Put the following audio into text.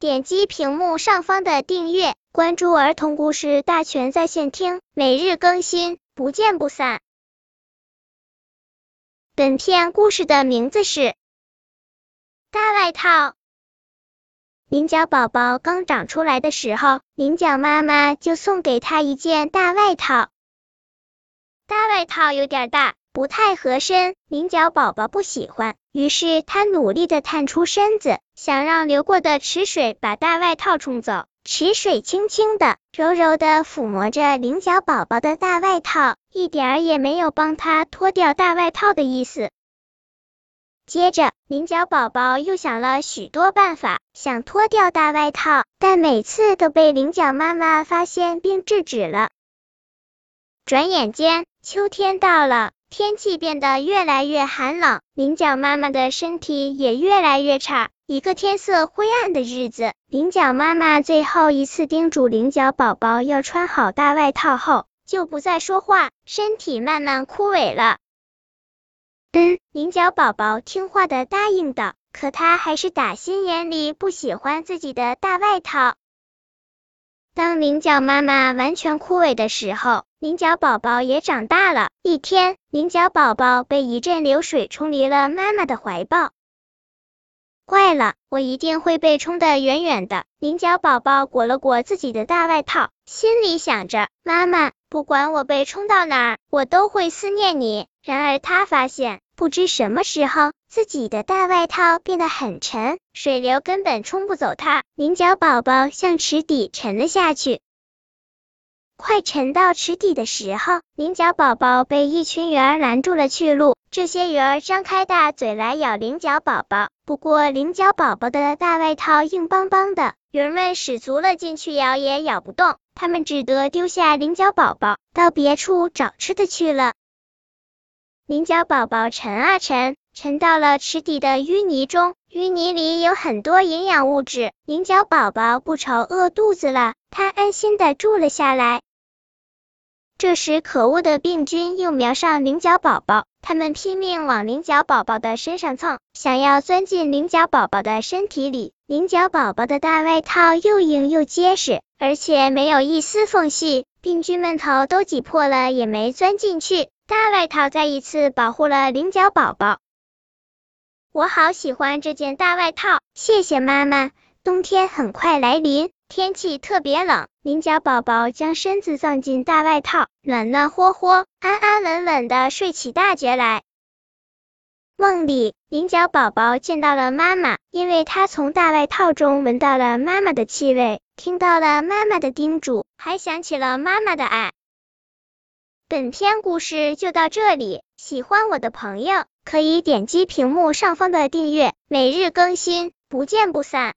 点击屏幕上方的订阅，关注儿童故事大全在线听，每日更新，不见不散。本片故事的名字是《大外套》。菱角宝宝刚长出来的时候，菱角妈妈就送给他一件大外套。大外套有点大。不太合身，菱角宝宝不喜欢，于是他努力的探出身子，想让流过的池水把大外套冲走。池水轻轻的、柔柔的抚摸着菱角宝宝的大外套，一点儿也没有帮他脱掉大外套的意思。接着，菱角宝宝又想了许多办法，想脱掉大外套，但每次都被菱角妈妈发现并制止了。转眼间，秋天到了。天气变得越来越寒冷，菱角妈妈的身体也越来越差。一个天色灰暗的日子，菱角妈妈最后一次叮嘱菱角宝宝要穿好大外套后，就不再说话，身体慢慢枯萎了。嗯，菱角宝宝听话的答应道，可他还是打心眼里不喜欢自己的大外套。当菱角妈妈完全枯萎的时候，菱角宝宝也长大了。一天，菱角宝宝被一阵流水冲离了妈妈的怀抱。坏了，我一定会被冲得远远的。菱角宝宝裹了裹自己的大外套，心里想着：妈妈，不管我被冲到哪儿，我都会思念你。然而，他发现，不知什么时候，自己的大外套变得很沉，水流根本冲不走它。菱角宝宝向池底沉了下去。快沉到池底的时候，菱角宝宝被一群鱼儿拦住了去路。这些鱼儿张开大嘴来咬菱角宝宝，不过菱角宝宝的大外套硬邦邦的，鱼儿们使足了劲去咬也咬不动，他们只得丢下菱角宝宝，到别处找吃的去了。菱角宝宝沉啊沉，沉到了池底的淤泥中，淤泥里有很多营养物质，菱角宝宝不愁饿肚子了，它安心的住了下来。这时，可恶的病菌又瞄上菱角宝宝，他们拼命往菱角宝宝的身上蹭，想要钻进菱角宝宝的身体里。菱角宝宝的大外套又硬又结实，而且没有一丝缝隙，病菌们头都挤破了也没钻进去。大外套再一次保护了菱角宝宝。我好喜欢这件大外套，谢谢妈妈。冬天很快来临。天气特别冷，菱角宝宝将身子藏进大外套，暖暖和和，安安稳稳的睡起大觉来。梦里，菱角宝宝见到了妈妈，因为他从大外套中闻到了妈妈的气味，听到了妈妈的叮嘱，还想起了妈妈的爱。本篇故事就到这里，喜欢我的朋友可以点击屏幕上方的订阅，每日更新，不见不散。